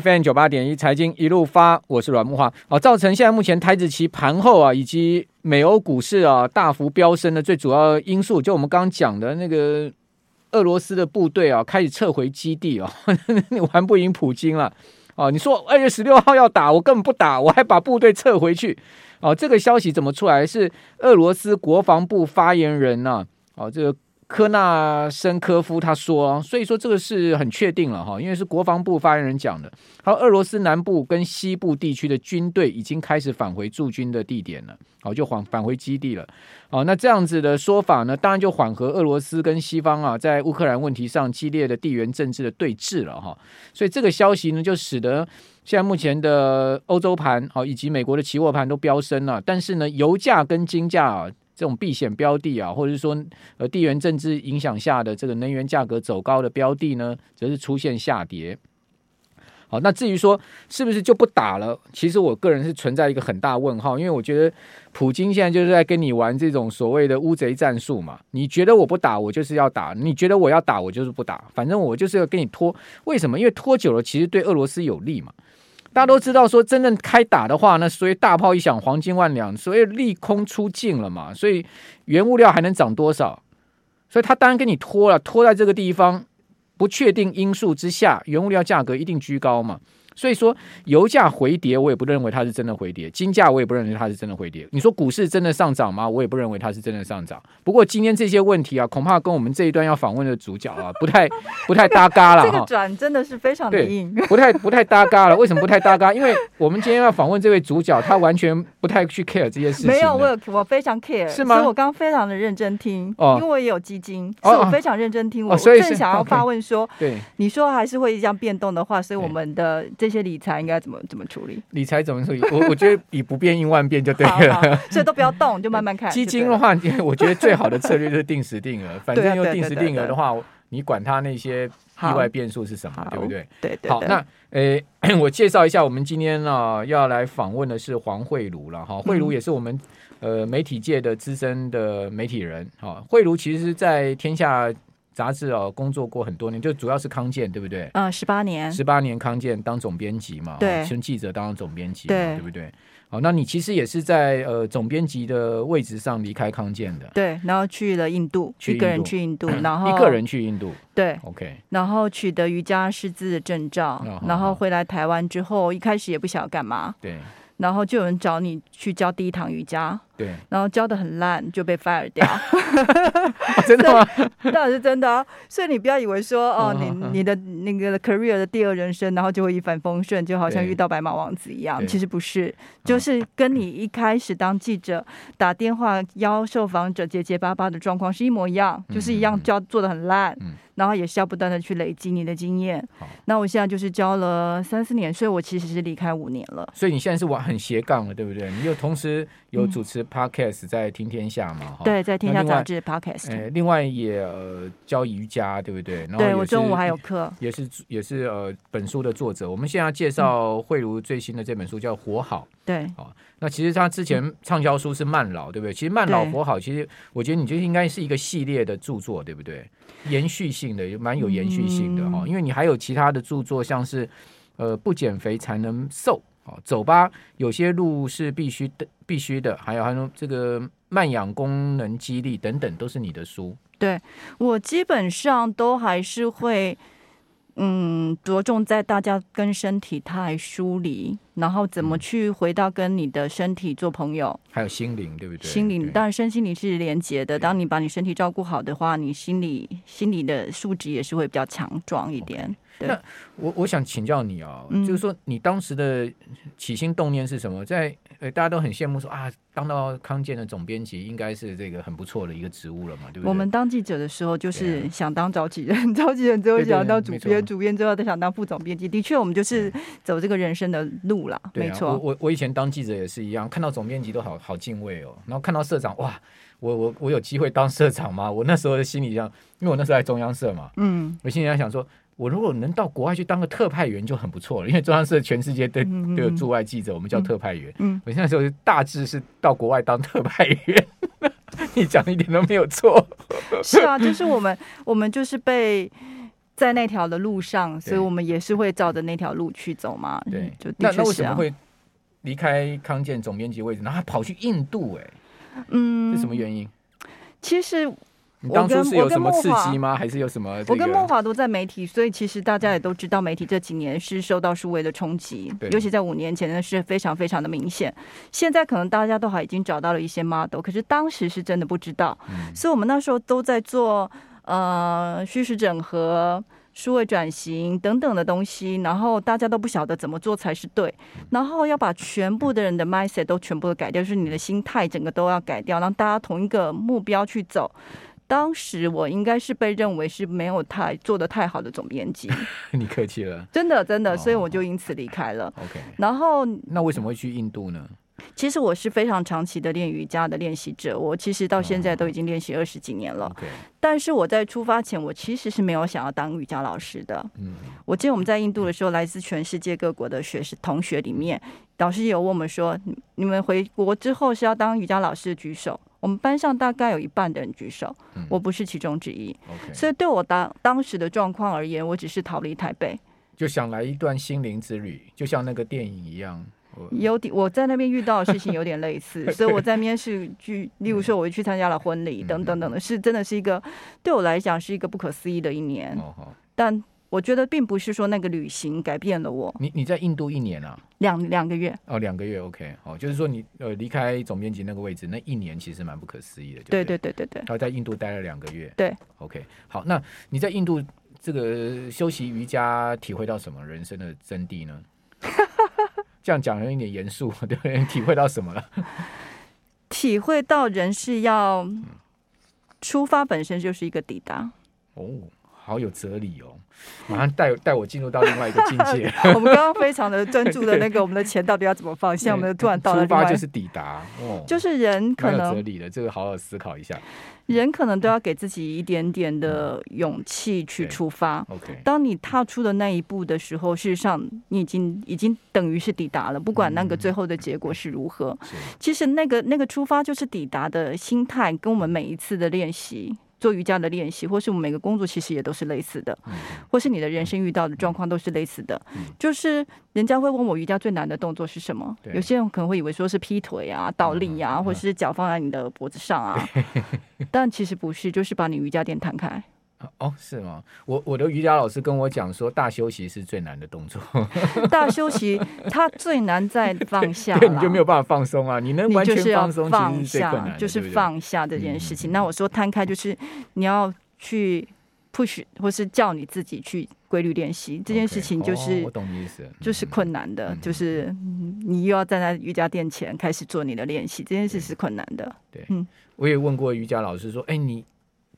FM 九八点一财经一路发，我是阮木华。好，造成现在目前台子期盘后啊，以及美欧股市啊大幅飙升的最主要因素，就我们刚刚讲的那个俄罗斯的部队啊开始撤回基地啊，你 玩不赢普京了啊！你说二月十六号要打，我根本不打，我还把部队撤回去哦！这个消息怎么出来？是俄罗斯国防部发言人呐、啊，啊，这个。科纳申科夫他说，所以说这个是很确定了哈，因为是国防部发言人讲的。好，俄罗斯南部跟西部地区的军队已经开始返回驻军的地点了，好，就返返回基地了。好，那这样子的说法呢，当然就缓和俄罗斯跟西方啊在乌克兰问题上激烈的地缘政治的对峙了哈。所以这个消息呢，就使得现在目前的欧洲盘好以及美国的期货盘都飙升了，但是呢，油价跟金价啊。这种避险标的啊，或者是说呃地缘政治影响下的这个能源价格走高的标的呢，则是出现下跌。好，那至于说是不是就不打了？其实我个人是存在一个很大问号，因为我觉得普京现在就是在跟你玩这种所谓的乌贼战术嘛。你觉得我不打，我就是要打；你觉得我要打，我就是不打。反正我就是要跟你拖。为什么？因为拖久了，其实对俄罗斯有利嘛。大家都知道，说真正开打的话，那所以大炮一响，黄金万两，所以利空出尽了嘛。所以原物料还能涨多少？所以他当然跟你拖了，拖在这个地方，不确定因素之下，原物料价格一定居高嘛。所以说，油价回跌，我也不认为它是真的回跌；金价我也不认为它是真的回跌。你说股市真的上涨吗？我也不认为它是真的上涨。不过今天这些问题啊，恐怕跟我们这一段要访问的主角啊，不太不太搭嘎了哈。这个转真的是非常的硬，不太不太搭嘎了。为什么不太搭嘎？因为我们今天要访问这位主角，他完全不太去 care 这些事情。没有，我有我非常 care，是吗？所以我刚刚非常的认真听，哦、因为我也有基金，所以我非常认真听。哦、所以我正想要发问说，对、你说还是会这样变动的话，所以我们的这些理财应该。怎么怎么处理？理财怎么处理？我 我觉得以不变应万变就对了，好好，所以都不要动，就慢慢看。基金的话，我觉得最好的策略就是定时定额。反正用定时定额的话，你管它那些意外变数是什么，对不对？对对，对。好，那诶，我介绍一下，我们今天啊要来访问的是黄慧茹了哈。慧茹也是我们呃媒体界的资深的媒体人。哈，慧茹其实，在天下。杂志哦，工作过很多年，就主要是康健，对不对？嗯，十八年，十八年康健当总编辑嘛，对，从记者当总编辑，对，对不对？好，那你其实也是在呃总编辑的位置上离开康健的，对，然后去了印度，去印度。一个人去印度，然后一个人去印度，对，OK，然后取得瑜伽师资的证照，哦，然后回来台湾之后，一开始也不晓得干嘛，对。然后就有人找你去教第一堂瑜伽，对，然后教的很烂，就被 fire 掉。真的吗？当然是真的啊！所以你不要以为说哦，你你的那个 career 的第二人生，然后就会一帆风顺，就好像遇到白马王子一样。其实不是，就是跟你一开始当记者打电话邀受访者结结巴巴的状况是一模一样，就是一样教做的很烂。嗯然后也是要不断的去累积你的经验。好，那我现在就是教了三四年，所以我其实是离开五年了。所以你现在是玩很斜杠了，对不对？你又同时有主持 podcast 在听天下嘛？嗯、对，在天下杂志 podcast。呃，另外也呃教瑜伽，对不对？然后对我中午还有课，也是也是呃本书的作者。我们现在要介绍慧如最新的这本书叫《活好》。对，好。那其实他之前畅销书是慢老，对不对？其实慢老活好，其实我觉得你就应该是一个系列的著作，对不对？延续性的，也蛮有延续性的哈、嗯，因为你还有其他的著作，像是呃不减肥才能瘦，哦走吧，有些路是必须的，必须的，还有还有这个慢养功能激励等等，都是你的书。对，我基本上都还是会。嗯，着重在大家跟身体太疏离，然后怎么去回到跟你的身体做朋友，还有心灵，对不对？心灵当然身心灵是连结的。当你把你身体照顾好的话，你心理心理的素质也是会比较强壮一点。Okay. 对。那我我想请教你啊、就是说你当时的起心动念是什么？在呃，大家都很羡慕说啊。当到康健的总编辑，应该是这个很不错的一个职务了嘛，对不对？我们当记者的时候，就是想当召集人，召集人之后想当主编，主编之后再想当副总编辑。的确，我们就是走这个人生的路了，没错。我我我以前当记者也是一样，看到总编辑都好好敬畏哦，然后看到社长，哇，我我我有机会当社长吗？我那时候的心里想，因为我那时候在中央社嘛，嗯，我心里在想说。我如果能到国外去当个特派员就很不错了，因为中央社全世界都都有驻外记者，我们叫特派员。嗯，我现在说大致是到国外当特派员，你讲一点都没有错。是啊，就是我们我们就是被在那条的路上，所以我们也是会照着那条路去走嘛。对，就那那为什么会离开康健总编辑位置，然后跑去印度？哎，嗯，是什么原因？其实。你当初是有什么刺激吗？还是有什么？我跟莫华都在媒体，所以其实大家也都知道，媒体这几年是受到数位的冲击，尤其在五年前呢是非常非常的明显。现在可能大家都还已经找到了一些 model，可是当时是真的不知道，所以我们那时候都在做呃虚实整合、数位转型等等的东西，然后大家都不晓得怎么做才是对，然后要把全部的人的 mindset 都全部都改掉，就是你的心态整个都要改掉，让大家同一个目标去走。当时我应该是被认为是没有太做的太好的总编辑，你客气了，真的真的，所以我就因此离开了。OK，然后那为什么会去印度呢？其实我是非常长期的练瑜伽的练习者，我其实到现在都已经练习二十几年了。OK，但是我在出发前，我其实是没有想要当瑜伽老师的。嗯，我记得我们在印度的时候，来自全世界各国的学生同学里面，导师有问我们说：“你们回国之后是要当瑜伽老师的举手。”我们班上大概有一半的人举手，我不是其中之一。所以对我当当时的状况而言，我只是逃离台北，就想来一段心灵之旅，就像那个电影一样。有点我在那边遇到的事情有点类似，所以我在那边是去，例如说我去参加了婚礼等等等的，是真的是一个对我来讲是一个不可思议的一年。但我觉得并不是说那个旅行改变了我。你你在印度一年啊？两两个月。哦，两个月，OK，哦，就是说你呃离开总编辑那个位置，那一年其实蛮不可思议的。对对对对对。然后在印度待了两个月。对，OK，好，那你在印度这个修习瑜伽，体会到什么人生的真谛呢？这样讲有一点严肃，对不对？体会到什么了？体会到人是要出发，本身就是一个抵达。哦。好有哲理哦！马上带带我进入到另外一个境界。我们刚刚非常的专注的那个，我们的钱到底要怎么放？现在我们突然到了。出发就是抵达哦，就是人可能有哲理的，这个好好思考一下。人可能都要给自己一点点的勇气去出发。OK，当你踏出的那一步的时候，事实上你已经已经等于是抵达了，不管那个最后的结果是如何。其实那个那个出发就是抵达的心态，跟我们每一次的练习。做瑜伽的练习，或是我们每个工作，其实也都是类似的，或是你的人生遇到的状况都是类似的。就是人家会问我瑜伽最难的动作是什么？有些人可能会以为说是劈腿啊、倒立啊，或者是脚放在你的脖子上啊，但其实不是，就是把你瑜伽垫摊开。哦，是吗？我我的瑜伽老师跟我讲说，大休息是最难的动作。大休息，它最难在放下，对，你就没有办法放松啊！你能完全放松，放下就是放下这件事情。嗯、那我说摊开，就是你要去 push，或是叫你自己去规律练习这件事情，就是、okay, 哦、我懂你意思，就是困难的，嗯、就是你又要站在瑜伽垫前开始做你的练习，这件事是困难的。对，嗯，我也问过瑜伽老师说，哎，你。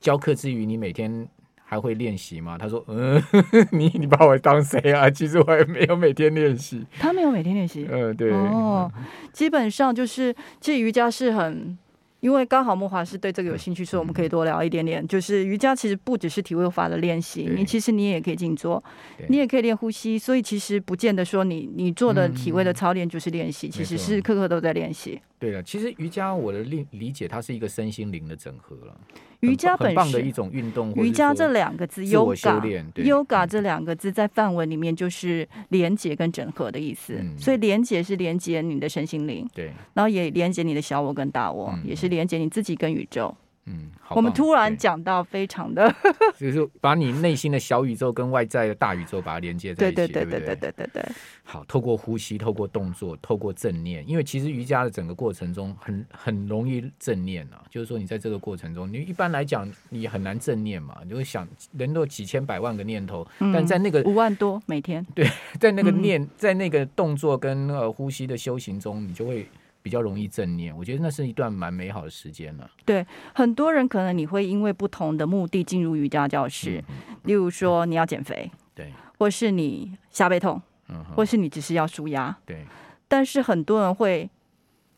教课之余，你每天还会练习吗？他说：“嗯，你你把我当谁啊？其实我也没有每天练习。”他没有每天练习。嗯，对。哦，基本上就是，其实瑜伽是很。因为刚好莫华是对这个有兴趣，所以我们可以多聊一点点。就是瑜伽其实不只是体位法的练习，你其实你也可以静坐，你也可以练呼吸。所以其实不见得说你你做的体位的操练就是练习，其实是刻刻都在练习。对了，其实瑜伽我的理理解，它是一个身心灵的整合了。瑜伽本身的一种运动，瑜伽这两个字，yoga，yoga 这两个字在梵文里面就是连接跟整合的意思。所以连接是连接你的身心灵，对，然后也连接你的小我跟大我，也是连接你自己跟宇宙。嗯，好。我们突然讲到非常的，就是把你内心的小宇宙跟外在的大宇宙把它连接在一起。对对对对对对对对。好，透过呼吸，透过动作，透过正念，因为其实瑜伽的整个过程中很很容易正念啊。就是说，你在这个过程中，你一般来讲你很难正念嘛，你会想人有几千百万个念头，但在那个五万多每天，对，在那个念，在那个动作跟呃呼吸的修行中，你就会。比较容易正念，我觉得那是一段蛮美好的时间了。对，很多人可能你会因为不同的目的进入瑜伽教室，例如说你要减肥，对，或是你下背痛，嗯、或是你只是要舒压，对。但是很多人会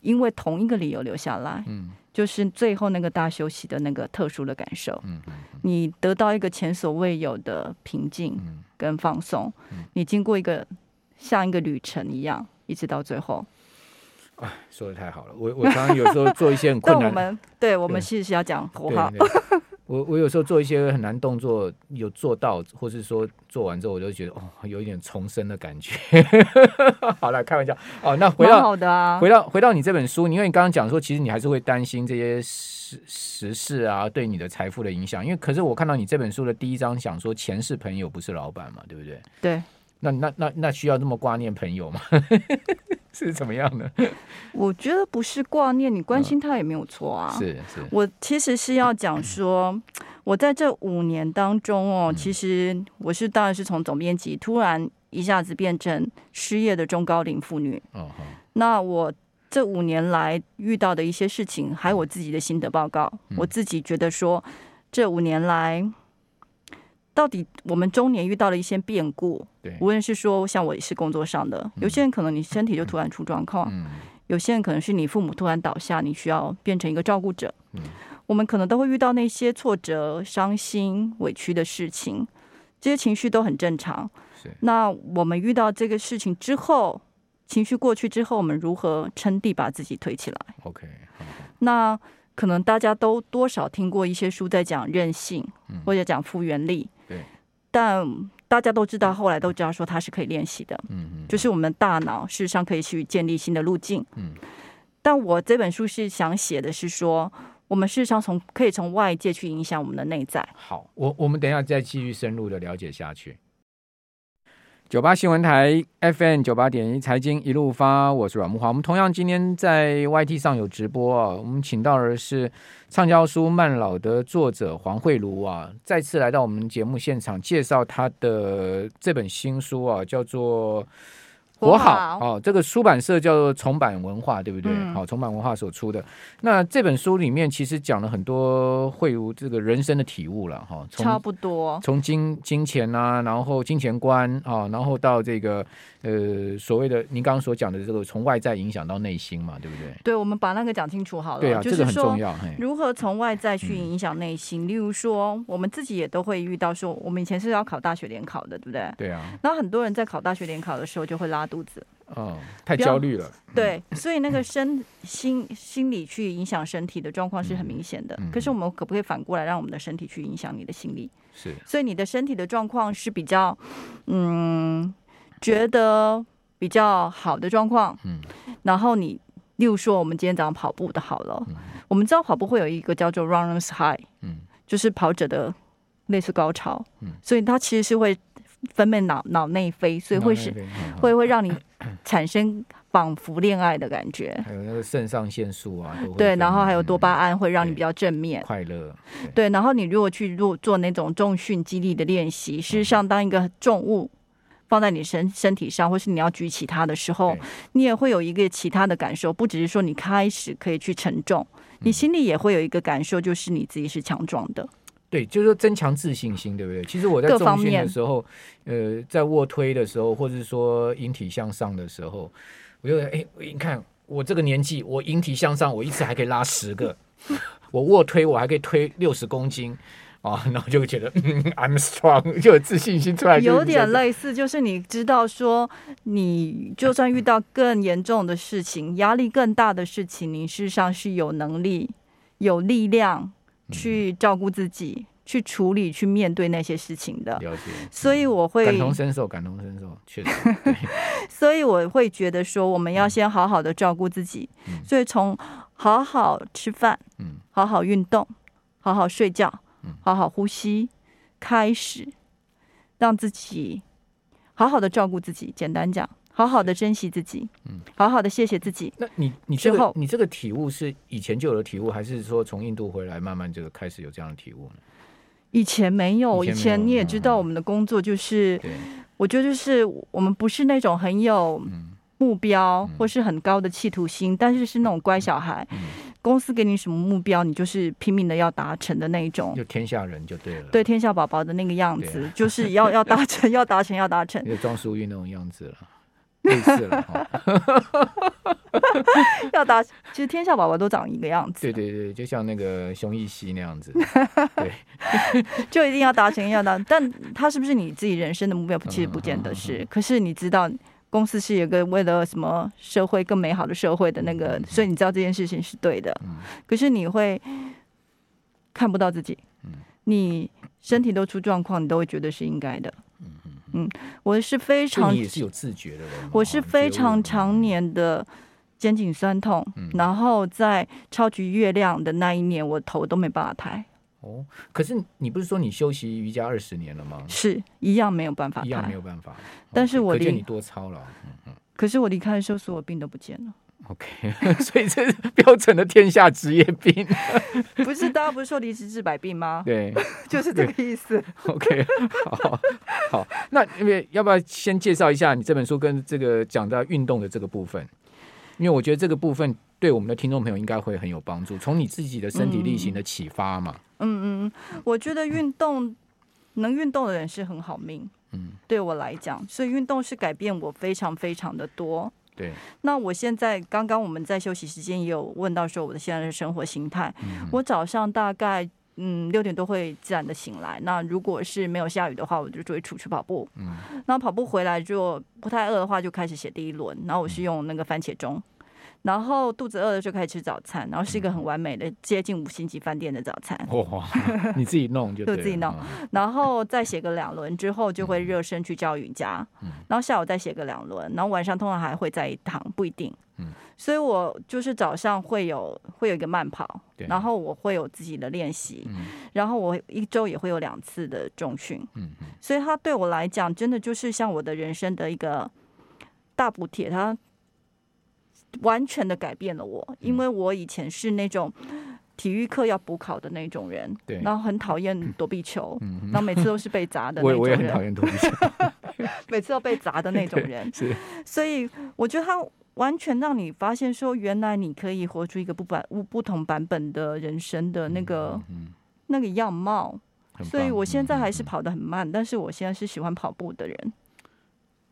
因为同一个理由留下来，嗯，就是最后那个大休息的那个特殊的感受，你得到一个前所未有的平静跟放松，你经过一个像一个旅程一样，一直到最后。哎，说的太好了！我我常常有时候做一些很困难。我们对，我们其实是要讲口号。我我有时候做一些很难动作，有做到，或是说做完之后，我就觉得哦，有一点重生的感觉。好了，开玩笑哦。那回到好的啊，回到回到你这本书，因为你刚刚讲说，其实你还是会担心这些时时事啊，对你的财富的影响。因为可是我看到你这本书的第一章想说，钱是朋友，不是老板嘛，对不对？对。那那那那需要这么挂念朋友吗？是怎么样的？我觉得不是挂念，你关心他也没有错啊。是是，我其实是要讲说，我在这五年当中哦，其实我是当然是从总编辑突然一下子变成失业的中高龄妇女。哦。那我这五年来遇到的一些事情，还有我自己的心得报告，我自己觉得说，这五年来。到底我们中年遇到了一些变故，对，无论是说像我也是工作上的，有些人可能你身体就突然出状况，有些人可能是你父母突然倒下，你需要变成一个照顾者，我们可能都会遇到那些挫折、伤心、委屈的事情，这些情绪都很正常。那我们遇到这个事情之后，情绪过去之后，我们如何撑地把自己推起来？OK，那可能大家都多少听过一些书在讲韧性，或者讲复原力。对，但大家都知道，后来都知道说它是可以练习的，嗯嗯，就是我们大脑事实上可以去建立新的路径，嗯。但我这本书是想写的是说，我们事实上从可以从外界去影响我们的内在。好，我我们等一下再继续深入的了解下去。九八新闻台 FM 九八点一财经一路发，我是阮木华。我们同样今天在 YT 上有直播啊，我们请到的是畅销书《慢老》的作者黄慧茹啊，再次来到我们节目现场，介绍她的这本新书啊，叫做。活好哦，这个出版社叫做重版文化，对不对？好、嗯，重版文化所出的那这本书里面，其实讲了很多会如这个人生的体悟了哈。差不多，从金金钱啊，然后金钱观啊，然后到这个呃所谓的您刚刚所讲的这个从外在影响到内心嘛，对不对？对，我们把那个讲清楚好了。对啊，就是、这个很重要。如何从外在去影响内心？嗯、例如说，我们自己也都会遇到说，我们以前是要考大学联考的，对不对？对啊。然后很多人在考大学联考的时候就会拉肚子。哦，太焦虑了。对，所以那个身心心理去影响身体的状况是很明显的。可是我们可不可以反过来让我们的身体去影响你的心理？是。所以你的身体的状况是比较，嗯，觉得比较好的状况。嗯。然后你，例如说，我们今天早上跑步的好了。嗯。我们知道跑步会有一个叫做 runner's high，嗯，就是跑者的类似高潮。嗯。所以它其实是会。分泌脑脑内啡，所以会是会会让你产生仿佛恋爱的感觉。还有那个肾上腺素啊，对，然后还有多巴胺会让你比较正面快乐。对，然后你如果去做做那种重训肌力的练习，事实上当一个重物放在你身身体上，或是你要举起它的时候，你也会有一个其他的感受，不只是说你开始可以去承重，你心里也会有一个感受，就是你自己是强壮的。对，就是说增强自信心，对不对？其实我在重训的时候，呃，在卧推的时候，或者是说引体向上的时候，我就哎，你看我这个年纪，我引体向上，我一次还可以拉十个，我卧推我还可以推六十公斤啊，然后就会觉得嗯，I'm strong，就有自信心出来。有点类似，就是你知道说，你就算遇到更严重的事情，压力更大的事情，你事实上是有能力、有力量。去照顾自己，嗯，去处理，去面对那些事情的。了解。所以我会感同身受，感同身受，确实。所以我会觉得说，我们要先好好的照顾自己。嗯。所以从好好吃饭，嗯，好好运动，好好睡觉，嗯，好好呼吸开始，让自己好好的照顾自己。简单讲。好好的珍惜自己，嗯，好好的谢谢自己。那你你之后。你这个体悟是以前就有的体悟，还是说从印度回来慢慢这个开始有这样的体悟呢？以前没有，以前，你也知道，我们的工作就是，嗯，我觉得就是我们不是那种很有目标，嗯，或是很高的企图心，嗯，但是是那种乖小孩。嗯，公司给你什么目标，你就是拼命的要达成的那一种，就天下人就对了，对天下宝宝的那个样子，啊，就是要要达成，要达成，要达成，就庄淑玉那种样子了。类似了 要打，其实天下宝宝都长一个样子。对对对，就像那个熊艺希那样子。对，就一定要达成，要达，但他是不是你自己人生的目标？其实不见得是。可是你知道，公司是有个为了什么社会更美好的社会的那个，所以你知道这件事情是对的。可是你会看不到自己，你身体都出状况，你都会觉得是应该的。嗯我是非常你也是有自觉的人，我是非常常年的肩颈酸痛，嗯、然后在超级月亮的那一年，我头都没办法抬。哦，可是你不是说你休息瑜伽二十年了吗？是一样没有办法，一样没有办法。但是我可见你多操劳。嗯嗯。可是我离开的时候，所有病都不见了。OK，所以这是标准的天下职业病。不是，大家不是说离职治百病吗？对，就是这个意思。OK，好，好，那因为要不要先介绍一下你这本书跟这个讲到运动的这个部分？因为我觉得这个部分对我们的听众朋友应该会很有帮助，从你自己的身体力行的启发嘛。嗯嗯，我觉得运动能运动的人是很好命。嗯，对我来讲，所以运动是改变我非常非常的多。对，那我现在刚刚我们在休息时间也有问到说我的现在的生活形态。嗯、我早上大概嗯六点多会自然的醒来。那如果是没有下雨的话，我就就会出去跑步。嗯，那跑步回来就不太饿的话，就开始写第一轮。然后我是用那个番茄钟。然后肚子饿了就开始吃早餐，然后是一个很完美的接近五星级饭店的早餐。哇，你自己弄就对。就自己弄，然后再写个两轮之后就会热身去教瑜伽，然后下午再写个两轮，然后晚上通常还会再一堂，不一定。所以我就是早上会有会有一个慢跑，然后我会有自己的练习，然后我一周也会有两次的重训。所以它对我来讲真的就是像我的人生的一个大补贴，它。完全的改变了我，因为我以前是那种体育课要补考的那种人，对，然后很讨厌躲避球，嗯，然后每次都是被砸的那种人。我我也很讨厌躲避球，每次都被砸的那种人。是，所以我觉得他完全让你发现说，原来你可以活出一个不版不不同版本的人生的那个、嗯、那个样貌。所以我现在还是跑得很慢，但是我现在是喜欢跑步的人。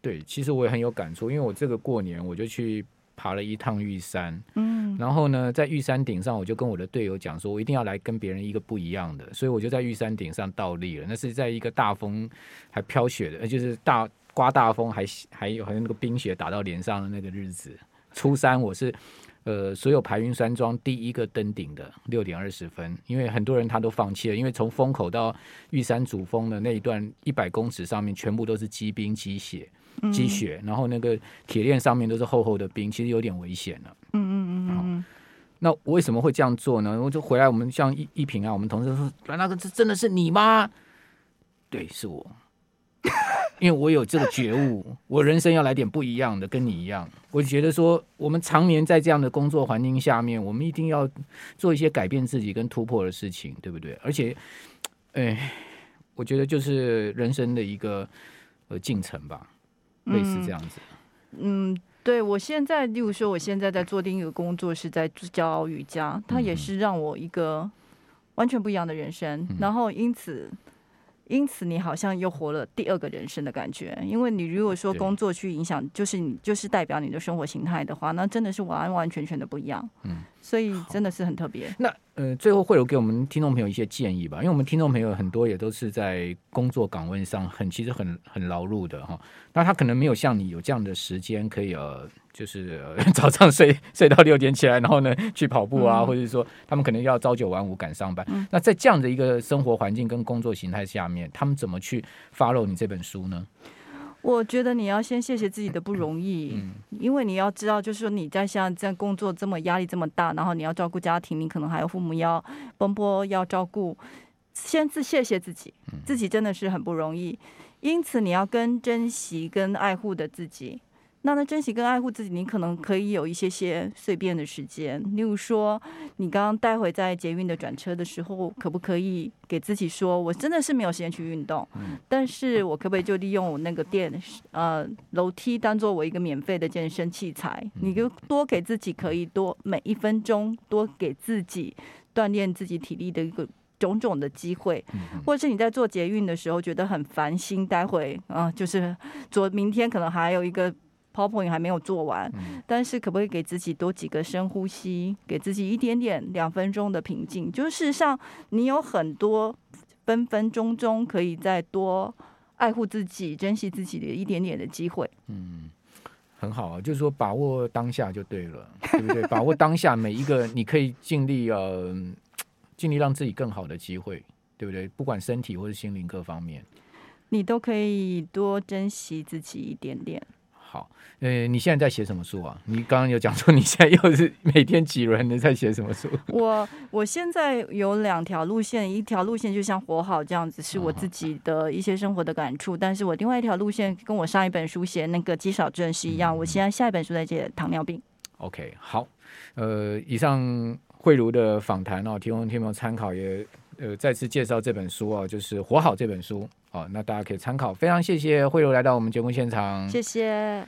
对，其实我也很有感触，因为我这个过年我就去。爬了一趟玉山，嗯，然后呢，在玉山顶上，我就跟我的队友讲说，我一定要来跟别人一个不一样的，所以我就在玉山顶上倒立了。那是在一个大风还飘雪的，就是大刮大风还还有好像那个冰雪打到脸上的那个日子。初三我是呃所有排云山庄第一个登顶的，六点二十分，因为很多人他都放弃了，因为从风口到玉山主峰的那一段一百公尺上面全部都是积冰积雪。积雪，然后那个铁链上面都是厚厚的冰，其实有点危险了。嗯嗯嗯嗯。那我为什么会这样做呢？我就回来，我们像一一平啊，我们同事说：“那个这真的是你吗？”对，是我，因为我有这个觉悟，我人生要来点不一样的，跟你一样。我觉得说，我们常年在这样的工作环境下面，我们一定要做一些改变自己跟突破的事情，对不对？而且，哎，我觉得就是人生的一个呃进程吧。类似这样子，嗯，对，我现在，例如说，我现在在做另一个工作，是在教瑜伽，它也是让我一个完全不一样的人生，然后因此。因此，你好像又活了第二个人生的感觉。因为你如果说工作去影响，就是你就是代表你的生活形态的话，那真的是完完全全的不一样。嗯，所以真的是很特别。那呃，最后会有给我们听众朋友一些建议吧，因为我们听众朋友很多也都是在工作岗位上很其实很很劳碌的哈。那他可能没有像你有这样的时间可以呃。就是 早上睡睡到六点起来，然后呢去跑步啊，嗯、或者说他们可能要朝九晚五赶上班。嗯、那在这样的一个生活环境跟工作形态下面，他们怎么去 follow 你这本书呢？我觉得你要先谢谢自己的不容易，嗯、因为你要知道，就是说你在像这样工作这么压力这么大，然后你要照顾家庭，你可能还有父母要奔波要照顾，先自谢谢自己，自己真的是很不容易，因此你要更珍惜跟爱护的自己。那那珍惜跟爱护自己，你可能可以有一些些碎片的时间，例如说，你刚刚待会在捷运的转车的时候，可不可以给自己说，我真的是没有时间去运动，但是我可不可以就利用我那个电呃楼梯当做我一个免费的健身器材？你就多给自己可以多每一分钟多给自己锻炼自己体力的一个种种的机会，或者是你在做捷运的时候觉得很烦心，待会啊、呃、就是昨明天可能还有一个。PowerPoint 还没有做完，但是可不可以给自己多几个深呼吸，给自己一点点两分钟的平静？就是事实上，你有很多分分钟钟可以再多爱护自己、珍惜自己的一点点的机会。嗯，很好啊，就是说把握当下就对了，对不对？把握当下每一个你可以尽力呃尽力让自己更好的机会。对对不对？不管身体或者心灵各方面，你都可以多珍惜自己一点点。好，呃，你现在在写什么书啊？你刚刚有讲说你现在又是每天几轮的在写什么书？我我现在有两条路线，一条路线就像活好这样子，是我自己的一些生活的感触。但是我另外一条路线跟我上一本书写那个肌少症是一样。我现在下一本书在写糖尿病。OK，好，呃，以上慧茹的访谈哦，提供听众参考，也呃再次介绍这本书啊，就是活好这本书。好，那大家可以参考。非常谢谢慧茹来到我们节目现场，谢谢。